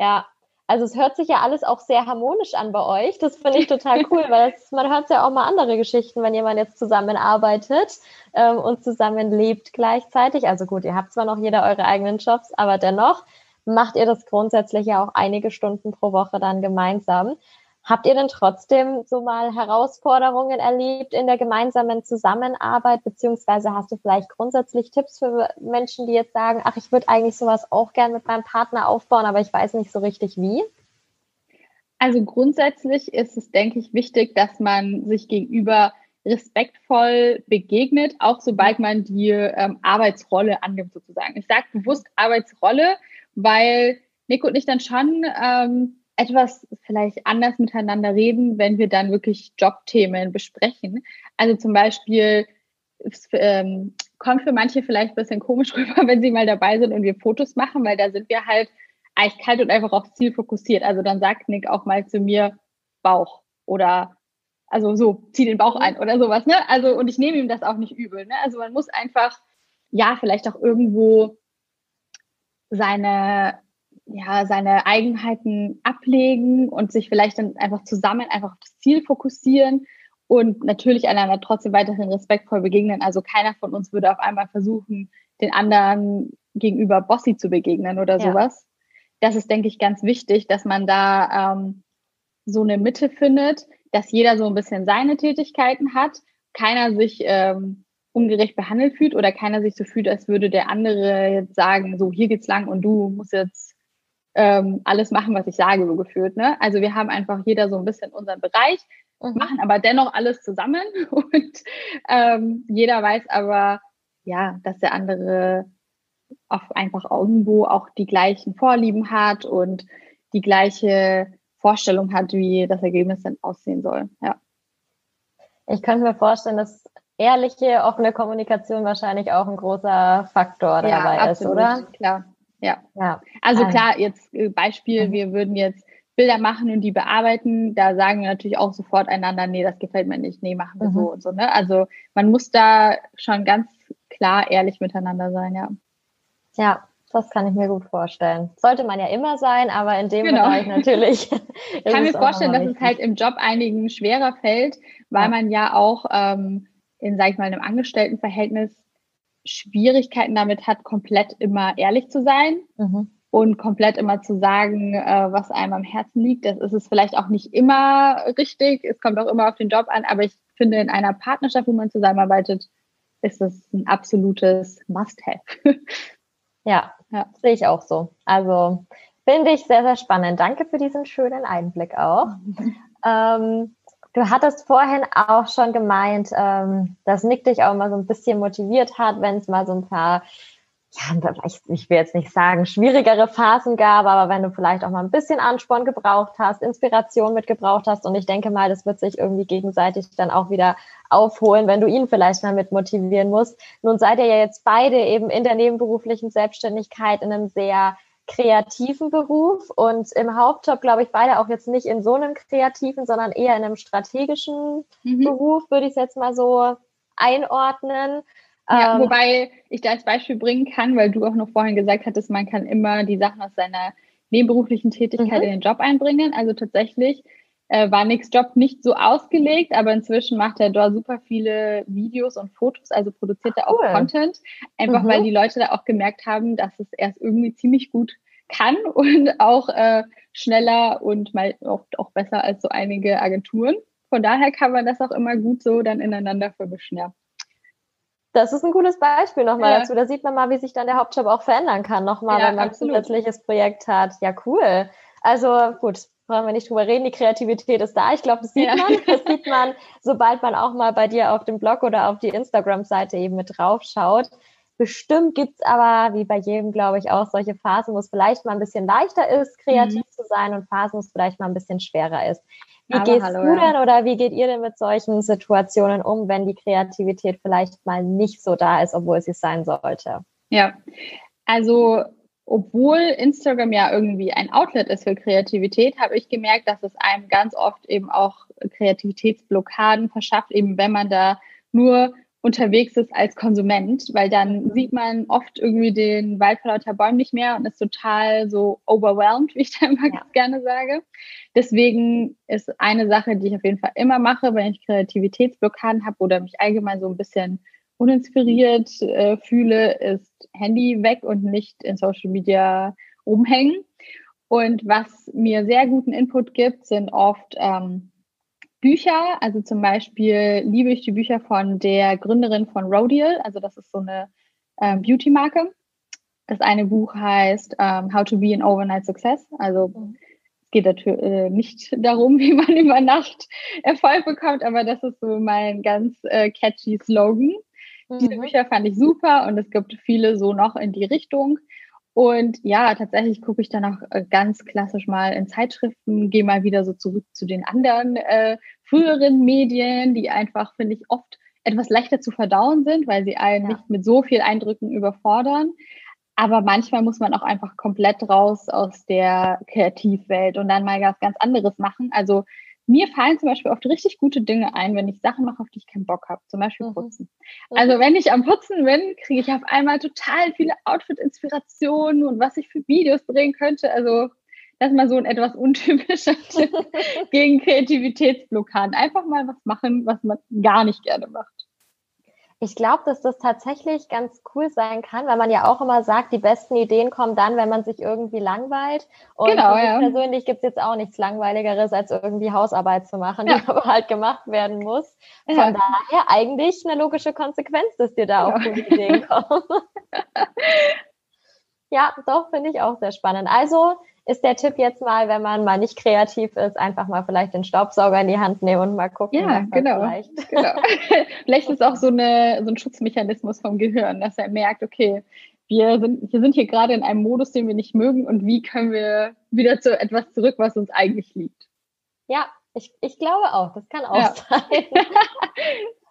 Speaker 1: ja. Also es hört sich ja alles auch sehr harmonisch an bei euch. Das finde ich total cool, weil das, man hört ja auch mal andere Geschichten, wenn jemand jetzt zusammenarbeitet ähm, und zusammen lebt gleichzeitig. Also gut, ihr habt zwar noch jeder eure eigenen Jobs, aber dennoch macht ihr das grundsätzlich ja auch einige Stunden pro Woche dann gemeinsam. Habt ihr denn trotzdem so mal Herausforderungen erlebt in der gemeinsamen Zusammenarbeit, beziehungsweise hast du vielleicht grundsätzlich Tipps für Menschen, die jetzt sagen, ach, ich würde eigentlich sowas auch gern mit meinem Partner aufbauen, aber ich weiß nicht so richtig wie?
Speaker 2: Also grundsätzlich ist es, denke ich, wichtig, dass man sich gegenüber respektvoll begegnet, auch sobald man die ähm, Arbeitsrolle annimmt sozusagen. Ich sage bewusst Arbeitsrolle, weil Nico und ich dann schon ähm, etwas vielleicht anders miteinander reden, wenn wir dann wirklich Jobthemen besprechen. Also zum Beispiel ähm, kommt für manche vielleicht ein bisschen komisch rüber, wenn sie mal dabei sind und wir Fotos machen, weil da sind wir halt eiskalt und einfach aufs Ziel fokussiert. Also dann sagt Nick auch mal zu mir Bauch oder also so, zieh den Bauch ein oder sowas, ne? Also, und ich nehme ihm das auch nicht übel, ne? Also man muss einfach, ja, vielleicht auch irgendwo seine ja, seine Eigenheiten ablegen und sich vielleicht dann einfach zusammen einfach auf das Ziel fokussieren und natürlich einander trotzdem weiterhin respektvoll begegnen. Also keiner von uns würde auf einmal versuchen, den anderen gegenüber Bossy zu begegnen oder ja. sowas. Das ist, denke ich, ganz wichtig, dass man da ähm, so eine Mitte findet, dass jeder so ein bisschen seine Tätigkeiten hat, keiner sich ähm, ungerecht behandelt fühlt oder keiner sich so fühlt, als würde der andere jetzt sagen, so hier geht's lang und du musst jetzt ähm, alles machen, was ich sage, so gefühlt. Ne? Also wir haben einfach jeder so ein bisschen unseren Bereich, mhm. machen aber dennoch alles zusammen und ähm, jeder weiß aber, ja, dass der andere auf einfach irgendwo auch die gleichen Vorlieben hat und die gleiche Vorstellung hat, wie das Ergebnis dann aussehen soll. Ja.
Speaker 1: Ich könnte mir vorstellen, dass ehrliche, offene Kommunikation wahrscheinlich auch ein großer Faktor dabei ja, absolut, ist, oder?
Speaker 2: Klar, ja. ja. Also ähm. klar, jetzt äh, Beispiel, mhm. wir würden jetzt Bilder machen und die bearbeiten, da sagen wir natürlich auch sofort einander, nee, das gefällt mir nicht, nee, machen wir mhm. so und so. Ne? Also man muss da schon ganz klar ehrlich miteinander sein, ja.
Speaker 1: Ja, das kann ich mir gut vorstellen. Sollte man ja immer sein, aber in dem genau. Bereich natürlich.
Speaker 2: ich kann mir vorstellen, dass es halt im Job einigen schwerer fällt, weil ja. man ja auch ähm, in, sag ich mal, einem Angestelltenverhältnis Schwierigkeiten damit hat, komplett immer ehrlich zu sein mhm. und komplett immer zu sagen, äh, was einem am Herzen liegt. Das ist es vielleicht auch nicht immer richtig. Es kommt auch immer auf den Job an, aber ich finde, in einer Partnerschaft, wo man zusammenarbeitet, ist es ein absolutes Must-Have.
Speaker 1: ja, ja, sehe ich auch so. Also finde ich sehr, sehr spannend. Danke für diesen schönen Einblick auch. Mhm. Ähm, Du hattest vorhin auch schon gemeint, ähm, dass Nick dich auch mal so ein bisschen motiviert hat, wenn es mal so ein paar, ja, ich will jetzt nicht sagen, schwierigere Phasen gab, aber wenn du vielleicht auch mal ein bisschen Ansporn gebraucht hast, Inspiration mitgebraucht hast. Und ich denke mal, das wird sich irgendwie gegenseitig dann auch wieder aufholen, wenn du ihn vielleicht mal mit motivieren musst. Nun seid ihr ja jetzt beide eben in der nebenberuflichen Selbstständigkeit in einem sehr kreativen Beruf und im Hauptjob, glaube ich, beide auch jetzt nicht in so einem kreativen, sondern eher in einem strategischen mhm. Beruf, würde ich es jetzt mal so einordnen.
Speaker 2: Ja, ähm, wobei ich da als Beispiel bringen kann, weil du auch noch vorhin gesagt hattest, man kann immer die Sachen aus seiner nebenberuflichen Tätigkeit mhm. in den Job einbringen. Also tatsächlich äh, war Nicks Job nicht so ausgelegt, aber inzwischen macht er da super viele Videos und Fotos, also produziert er cool. auch Content, einfach mhm. weil die Leute da auch gemerkt haben, dass es erst irgendwie ziemlich gut kann und auch äh, schneller und mal auch, auch besser als so einige Agenturen. Von daher kann man das auch immer gut so dann ineinander vermischen, ja.
Speaker 1: Das ist ein cooles Beispiel nochmal ja. dazu. Da sieht man mal, wie sich dann der Hauptjob auch verändern kann, nochmal, ja, wenn man absolut. ein zusätzliches Projekt hat. Ja, cool. Also gut, brauchen wir nicht drüber reden, die Kreativität ist da. Ich glaube, das sieht ja. man. Das sieht man, sobald man auch mal bei dir auf dem Blog oder auf die Instagram-Seite eben mit drauf schaut. Bestimmt gibt's aber, wie bei jedem, glaube ich, auch solche Phasen, wo es vielleicht mal ein bisschen leichter ist, kreativ mhm. zu sein und Phasen, wo es vielleicht mal ein bisschen schwerer ist. Wie aber gehst hallo, du denn ja. oder wie geht ihr denn mit solchen Situationen um, wenn die Kreativität vielleicht mal nicht so da ist, obwohl sie sein sollte?
Speaker 2: Ja, also obwohl Instagram ja irgendwie ein Outlet ist für Kreativität, habe ich gemerkt, dass es einem ganz oft eben auch Kreativitätsblockaden verschafft, eben wenn man da nur unterwegs ist als Konsument, weil dann sieht man oft irgendwie den Wald vor lauter Bäumen nicht mehr und ist total so overwhelmed, wie ich da immer ja. gerne sage. Deswegen ist eine Sache, die ich auf jeden Fall immer mache, wenn ich Kreativitätsblockaden habe oder mich allgemein so ein bisschen uninspiriert äh, fühle, ist Handy weg und nicht in Social Media rumhängen. Und was mir sehr guten Input gibt, sind oft ähm, Bücher. Also zum Beispiel liebe ich die Bücher von der Gründerin von Rodial. Also das ist so eine ähm, Beauty-Marke. Das eine Buch heißt ähm, How to be an Overnight Success. Also es geht natürlich äh, nicht darum, wie man über Nacht Erfolg bekommt, aber das ist so mein ganz äh, catchy Slogan. Mhm. Diese Bücher fand ich super und es gibt viele so noch in die Richtung. Und ja, tatsächlich gucke ich dann auch äh, ganz klassisch mal in Zeitschriften, gehe mal wieder so zurück zu den anderen äh, früheren Medien, die einfach, finde ich, oft etwas leichter zu verdauen sind, weil sie einen ja. nicht mit so viel Eindrücken überfordern. Aber manchmal muss man auch einfach komplett raus aus der Kreativwelt und dann mal was ganz anderes machen. Also mir fallen zum Beispiel oft richtig gute Dinge ein, wenn ich Sachen mache, auf die ich keinen Bock habe. Zum Beispiel mhm. Putzen. Mhm. Also wenn ich am Putzen bin, kriege ich auf einmal total viele Outfit-Inspirationen und was ich für Videos drehen könnte. Also das ist mal so ein etwas untypischer Tipp gegen Kreativitätsblockaden. Einfach mal was machen, was man gar nicht gerne macht.
Speaker 1: Ich glaube, dass das tatsächlich ganz cool sein kann, weil man ja auch immer sagt, die besten Ideen kommen dann, wenn man sich irgendwie langweilt. Und genau, ja. persönlich gibt es jetzt auch nichts Langweiligeres, als irgendwie Hausarbeit zu machen, ja. die aber halt gemacht werden muss. Von ja. daher eigentlich eine logische Konsequenz, dass dir da auch gute Ideen kommen. ja, doch, finde ich auch sehr spannend. Also ist der Tipp jetzt mal, wenn man mal nicht kreativ ist, einfach mal vielleicht den Staubsauger in die Hand nehmen und mal gucken.
Speaker 2: Ja, genau. Vielleicht. genau. vielleicht ist auch so, eine, so ein Schutzmechanismus vom Gehirn, dass er merkt, okay, wir sind, wir sind hier gerade in einem Modus, den wir nicht mögen und wie können wir wieder zu etwas zurück, was uns eigentlich liegt.
Speaker 1: Ja, ich, ich glaube auch, das kann auch ja. sein.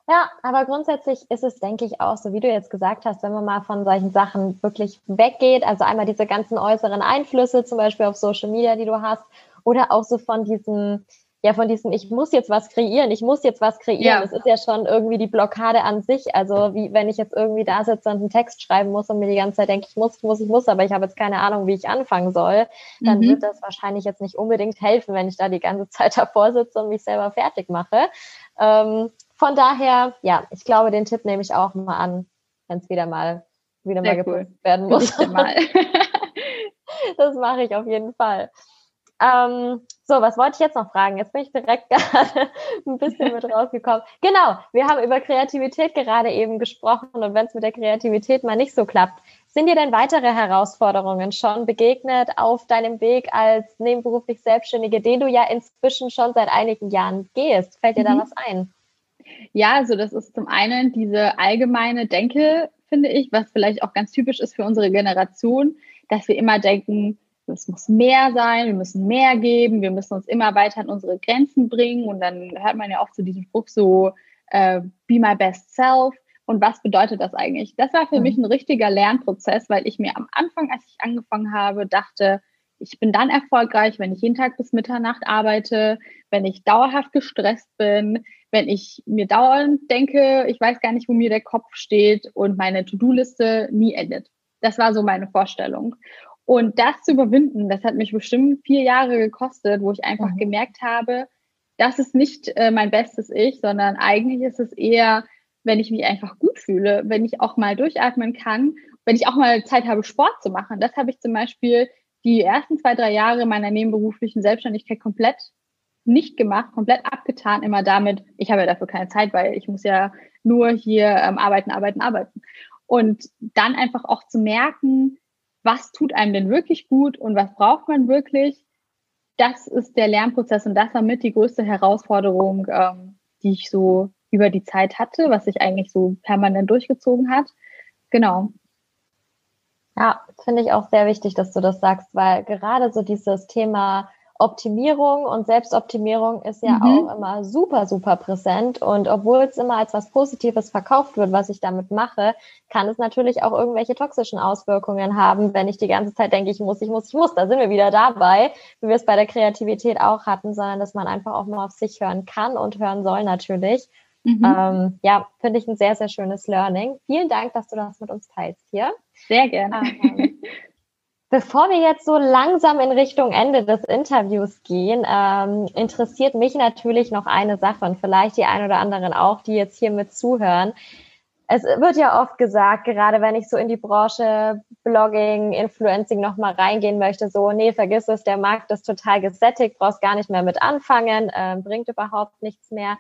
Speaker 1: Ja, aber grundsätzlich ist es, denke ich, auch so, wie du jetzt gesagt hast, wenn man mal von solchen Sachen wirklich weggeht, also einmal diese ganzen äußeren Einflüsse, zum Beispiel auf Social Media, die du hast, oder auch so von diesem, ja, von diesem, ich muss jetzt was kreieren, ich muss jetzt was kreieren. Ja. Das ist ja schon irgendwie die Blockade an sich. Also wie wenn ich jetzt irgendwie da sitze und einen Text schreiben muss und mir die ganze Zeit denke, ich muss, ich muss, ich muss, aber ich habe jetzt keine Ahnung, wie ich anfangen soll, dann mhm. wird das wahrscheinlich jetzt nicht unbedingt helfen, wenn ich da die ganze Zeit davor sitze und mich selber fertig mache. Ähm, von daher, ja, ich glaube, den Tipp nehme ich auch mal an, wenn es wieder mal wieder Sehr mal cool. werden muss. das mache ich auf jeden Fall. Ähm, so, was wollte ich jetzt noch fragen? Jetzt bin ich direkt gerade ein bisschen mit rausgekommen. Genau, wir haben über Kreativität gerade eben gesprochen und wenn es mit der Kreativität mal nicht so klappt, sind dir denn weitere Herausforderungen schon begegnet auf deinem Weg als nebenberuflich Selbstständige, den du ja inzwischen schon seit einigen Jahren gehst? Fällt dir mhm. da was ein?
Speaker 2: Ja, also das ist zum einen diese allgemeine Denke, finde ich, was vielleicht auch ganz typisch ist für unsere Generation, dass wir immer denken, es muss mehr sein, wir müssen mehr geben, wir müssen uns immer weiter an unsere Grenzen bringen und dann hört man ja oft so diesen Spruch so, äh, be my best self. Und was bedeutet das eigentlich? Das war für mhm. mich ein richtiger Lernprozess, weil ich mir am Anfang, als ich angefangen habe, dachte, ich bin dann erfolgreich, wenn ich jeden Tag bis Mitternacht arbeite, wenn ich dauerhaft gestresst bin, wenn ich mir dauernd denke, ich weiß gar nicht, wo mir der Kopf steht und meine To-Do-Liste nie endet. Das war so meine Vorstellung. Und das zu überwinden, das hat mich bestimmt vier Jahre gekostet, wo ich einfach mhm. gemerkt habe, das ist nicht äh, mein bestes Ich, sondern eigentlich ist es eher, wenn ich mich einfach gut fühle, wenn ich auch mal durchatmen kann, wenn ich auch mal Zeit habe, Sport zu machen. Das habe ich zum Beispiel die ersten zwei, drei Jahre meiner nebenberuflichen Selbstständigkeit komplett nicht gemacht, komplett abgetan, immer damit, ich habe ja dafür keine Zeit, weil ich muss ja nur hier ähm, arbeiten, arbeiten, arbeiten. Und dann einfach auch zu merken, was tut einem denn wirklich gut und was braucht man wirklich, das ist der Lernprozess und das war mit die größte Herausforderung, ähm, die ich so über die Zeit hatte, was sich eigentlich so permanent durchgezogen hat. Genau.
Speaker 1: Ja, finde ich auch sehr wichtig, dass du das sagst, weil gerade so dieses Thema Optimierung und Selbstoptimierung ist ja mhm. auch immer super, super präsent. Und obwohl es immer als was Positives verkauft wird, was ich damit mache, kann es natürlich auch irgendwelche toxischen Auswirkungen haben, wenn ich die ganze Zeit denke, ich muss, ich muss, ich muss. Da sind wir wieder dabei, wie wir es bei der Kreativität auch hatten, sondern dass man einfach auch mal auf sich hören kann und hören soll natürlich. Mhm. Ähm, ja, finde ich ein sehr, sehr schönes Learning. Vielen Dank, dass du das mit uns teilst hier.
Speaker 2: Sehr gerne. Ähm,
Speaker 1: Bevor wir jetzt so langsam in Richtung Ende des Interviews gehen, ähm, interessiert mich natürlich noch eine Sache und vielleicht die ein oder anderen auch, die jetzt hier mit zuhören. es wird ja oft gesagt, gerade wenn ich so in die Branche Blogging, Influencing nochmal reingehen möchte, so, nee, vergiss es, der Markt ist total gesättigt, brauchst gar nicht mehr mit anfangen, äh, bringt überhaupt nichts mehr.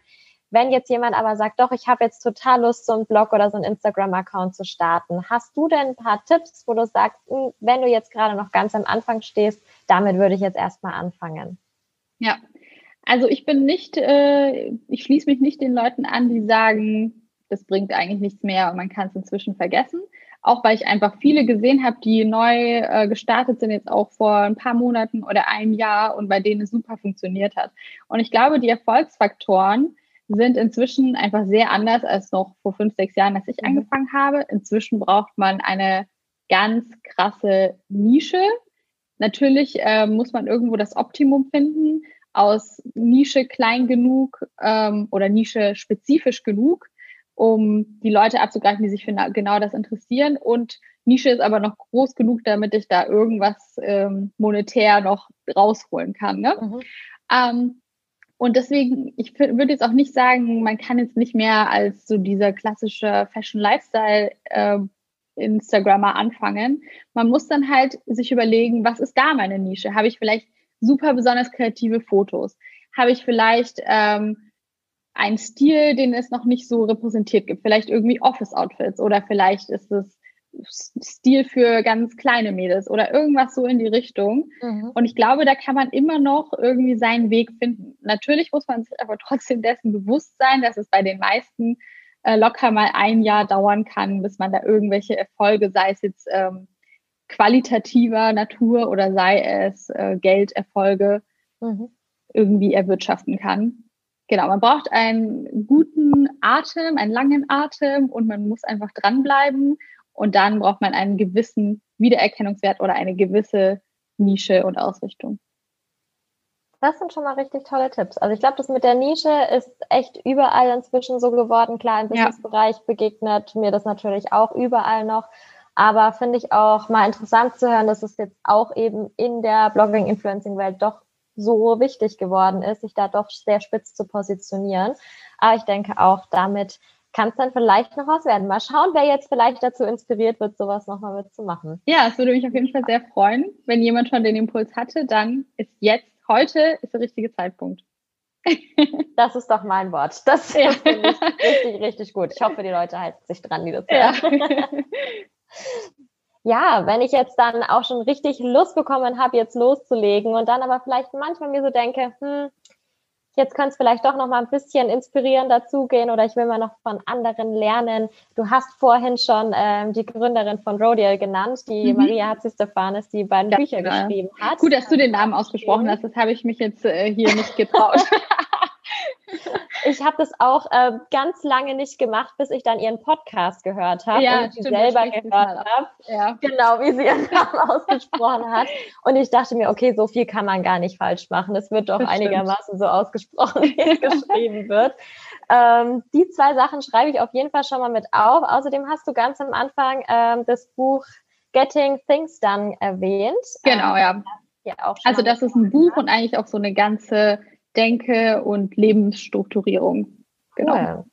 Speaker 1: Wenn jetzt jemand aber sagt, doch, ich habe jetzt total Lust, so einen Blog oder so einen Instagram-Account zu starten, hast du denn ein paar Tipps, wo du sagst, hm, wenn du jetzt gerade noch ganz am Anfang stehst, damit würde ich jetzt erstmal anfangen?
Speaker 2: Ja, also ich bin nicht, äh, ich schließe mich nicht den Leuten an, die sagen, das bringt eigentlich nichts mehr und man kann es inzwischen vergessen. Auch weil ich einfach viele gesehen habe, die neu äh, gestartet sind, jetzt auch vor ein paar Monaten oder einem Jahr und bei denen es super funktioniert hat. Und ich glaube, die Erfolgsfaktoren sind inzwischen einfach sehr anders als noch vor fünf, sechs Jahren, als ich mhm. angefangen habe. Inzwischen braucht man eine ganz krasse Nische. Natürlich äh, muss man irgendwo das Optimum finden aus Nische klein genug ähm, oder Nische spezifisch genug, um die Leute abzugreifen, die sich für genau das interessieren. Und Nische ist aber noch groß genug, damit ich da irgendwas ähm, monetär noch rausholen kann. Ne? Mhm. Ähm, und deswegen, ich würde jetzt auch nicht sagen, man kann jetzt nicht mehr als so dieser klassische Fashion Lifestyle äh, Instagrammer anfangen. Man muss dann halt sich überlegen, was ist da meine Nische? Habe ich vielleicht super besonders kreative Fotos? Habe ich vielleicht ähm, ein Stil, den es noch nicht so repräsentiert gibt. Vielleicht irgendwie Office-Outfits oder vielleicht ist es Stil für ganz kleine Mädels oder irgendwas so in die Richtung. Mhm. Und ich glaube, da kann man immer noch irgendwie seinen Weg finden. Natürlich muss man sich aber trotzdem dessen bewusst sein, dass es bei den meisten äh, locker mal ein Jahr dauern kann, bis man da irgendwelche Erfolge, sei es jetzt ähm, qualitativer Natur oder sei es äh, Gelderfolge, mhm. irgendwie erwirtschaften kann. Genau, man braucht einen guten Atem, einen langen Atem und man muss einfach dranbleiben. Und dann braucht man einen gewissen Wiedererkennungswert oder eine gewisse Nische und Ausrichtung.
Speaker 1: Das sind schon mal richtig tolle Tipps. Also ich glaube, das mit der Nische ist echt überall inzwischen so geworden. Klar, im Businessbereich ja. begegnet mir das natürlich auch überall noch. Aber finde ich auch mal interessant zu hören, dass es jetzt auch eben in der Blogging-Influencing-Welt doch so wichtig geworden ist, sich da doch sehr spitz zu positionieren. Aber ich denke auch, damit kann es dann vielleicht noch was werden. Mal schauen, wer jetzt vielleicht dazu inspiriert wird, sowas nochmal mitzumachen.
Speaker 2: Ja, es würde mich auf jeden Fall sehr freuen. Wenn jemand schon den Impuls hatte, dann ist jetzt, heute ist der richtige Zeitpunkt.
Speaker 1: Das ist doch mein Wort. Das ja. ich richtig, richtig gut. Ich hoffe, die Leute halten sich dran, die das hören. Ja. ja, wenn ich jetzt dann auch schon richtig Lust bekommen habe, jetzt loszulegen und dann aber vielleicht manchmal mir so denke, hm, jetzt könnte es vielleicht doch noch mal ein bisschen inspirierender zugehen oder ich will mal noch von anderen lernen. Du hast vorhin schon ähm, die Gründerin von Rodial genannt, die mhm. Maria Hatzistefanes, die beiden ja, Bücher ja. geschrieben hat.
Speaker 2: Gut, dass du den Namen ausgesprochen hast, das habe ich mich jetzt äh, hier nicht getraut.
Speaker 1: ich habe das auch äh, ganz lange nicht gemacht, bis ich dann ihren Podcast gehört habe ja, und sie selber gehört habe. Ja. Genau, wie sie ihren Namen ausgesprochen hat. Und ich dachte mir, okay, so viel kann man gar nicht falsch machen. Es wird doch das einigermaßen stimmt. so ausgesprochen, wie es geschrieben wird. Ähm, die zwei Sachen schreibe ich auf jeden Fall schon mal mit auf. Außerdem hast du ganz am Anfang ähm, das Buch Getting Things Done erwähnt.
Speaker 2: Genau, ähm, ja. also das ist ein Buch und eigentlich auch so eine ganze Denke und Lebensstrukturierung.
Speaker 1: Genau. Cool.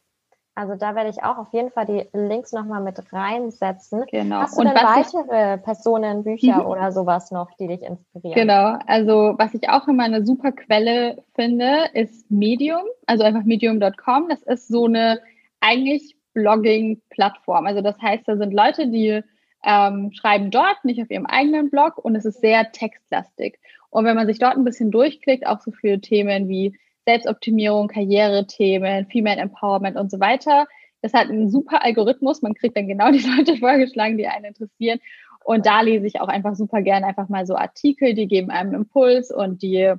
Speaker 1: Also da werde ich auch auf jeden Fall die Links nochmal mit reinsetzen. Genau. Hast du und denn weitere ich, Personen, Bücher mhm. oder sowas noch, die dich inspirieren?
Speaker 2: Genau. Also was ich auch immer eine super Quelle finde, ist Medium. Also einfach medium.com. Das ist so eine eigentlich Blogging-Plattform. Also das heißt, da sind Leute, die ähm, schreiben dort, nicht auf ihrem eigenen Blog und es ist sehr textlastig. Und wenn man sich dort ein bisschen durchklickt, auch so für Themen wie Selbstoptimierung, Karrierethemen, Female Empowerment und so weiter, das hat einen super Algorithmus. Man kriegt dann genau die Leute vorgeschlagen, die einen interessieren. Und da lese ich auch einfach super gerne einfach mal so Artikel, die geben einem Impuls und die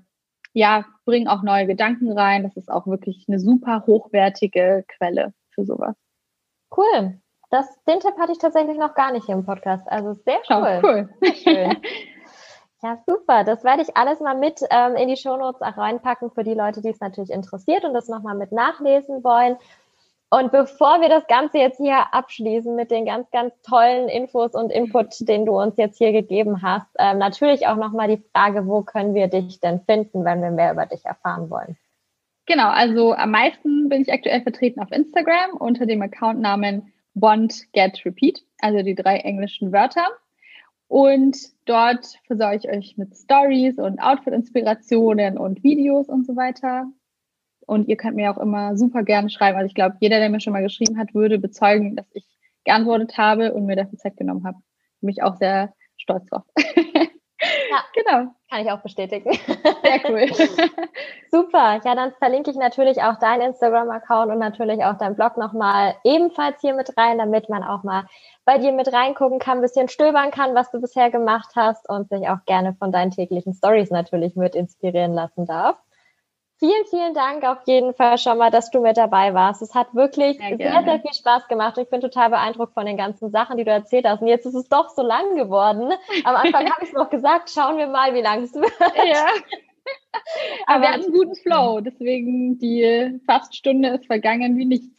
Speaker 2: ja, bringen auch neue Gedanken rein. Das ist auch wirklich eine super hochwertige Quelle für sowas.
Speaker 1: Cool. Das, den Tipp hatte ich tatsächlich noch gar nicht hier im Podcast. Also sehr cool. Oh, cool. Sehr schön. Ja, super. Das werde ich alles mal mit ähm, in die Shownotes auch reinpacken für die Leute, die es natürlich interessiert und das nochmal mit nachlesen wollen. Und bevor wir das Ganze jetzt hier abschließen mit den ganz, ganz tollen Infos und Input, den du uns jetzt hier gegeben hast, ähm, natürlich auch nochmal die Frage, wo können wir dich denn finden, wenn wir mehr über dich erfahren wollen?
Speaker 2: Genau, also am meisten bin ich aktuell vertreten auf Instagram unter dem Accountnamen Want, Get, Repeat, also die drei englischen Wörter. Und dort versorge ich euch mit Stories und Outfit-Inspirationen und Videos und so weiter. Und ihr könnt mir auch immer super gerne schreiben. Also ich glaube, jeder, der mir schon mal geschrieben hat, würde bezeugen, dass ich geantwortet habe und mir dafür Zeit genommen habe. Bin ich auch sehr stolz drauf.
Speaker 1: Ja, genau. Kann ich auch bestätigen.
Speaker 2: Sehr cool.
Speaker 1: Super. Ja, dann verlinke ich natürlich auch deinen Instagram-Account und natürlich auch deinen Blog nochmal ebenfalls hier mit rein, damit man auch mal bei dir mit reingucken kann, ein bisschen stöbern kann, was du bisher gemacht hast und sich auch gerne von deinen täglichen Stories natürlich mit inspirieren lassen darf. Vielen, vielen Dank auf jeden Fall schon mal, dass du mit dabei warst. Es hat wirklich sehr, sehr, sehr, viel Spaß gemacht. Ich bin total beeindruckt von den ganzen Sachen, die du erzählt hast. Und jetzt ist es doch so lang geworden. Am Anfang habe ich noch gesagt, schauen wir mal, wie lang es wird. Ja.
Speaker 2: Aber, Aber wir hatten einen guten Flow, deswegen die Faststunde ist vergangen wie nichts.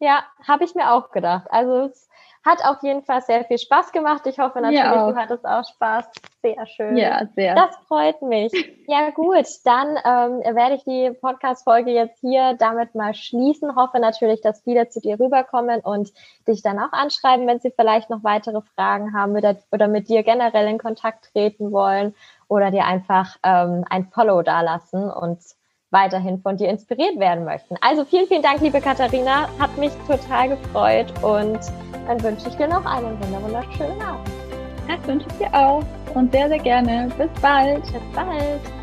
Speaker 1: Ja, habe ich mir auch gedacht. Also es hat auf jeden Fall sehr viel Spaß gemacht. Ich hoffe natürlich, du hattest auch Spaß. Sehr schön.
Speaker 2: Ja, sehr.
Speaker 1: Das freut mich. Ja, gut. Dann ähm, werde ich die Podcast-Folge jetzt hier damit mal schließen. Hoffe natürlich, dass viele zu dir rüberkommen und dich dann auch anschreiben, wenn sie vielleicht noch weitere Fragen haben oder, oder mit dir generell in Kontakt treten wollen oder dir einfach ähm, ein Follow dalassen und weiterhin von dir inspiriert werden möchten. Also vielen, vielen Dank, liebe Katharina. Hat mich total gefreut und dann wünsche ich dir noch einen wunderschönen Abend.
Speaker 2: Das wünsche ich dir auch und sehr, sehr gerne. Bis bald.
Speaker 1: Bis bald.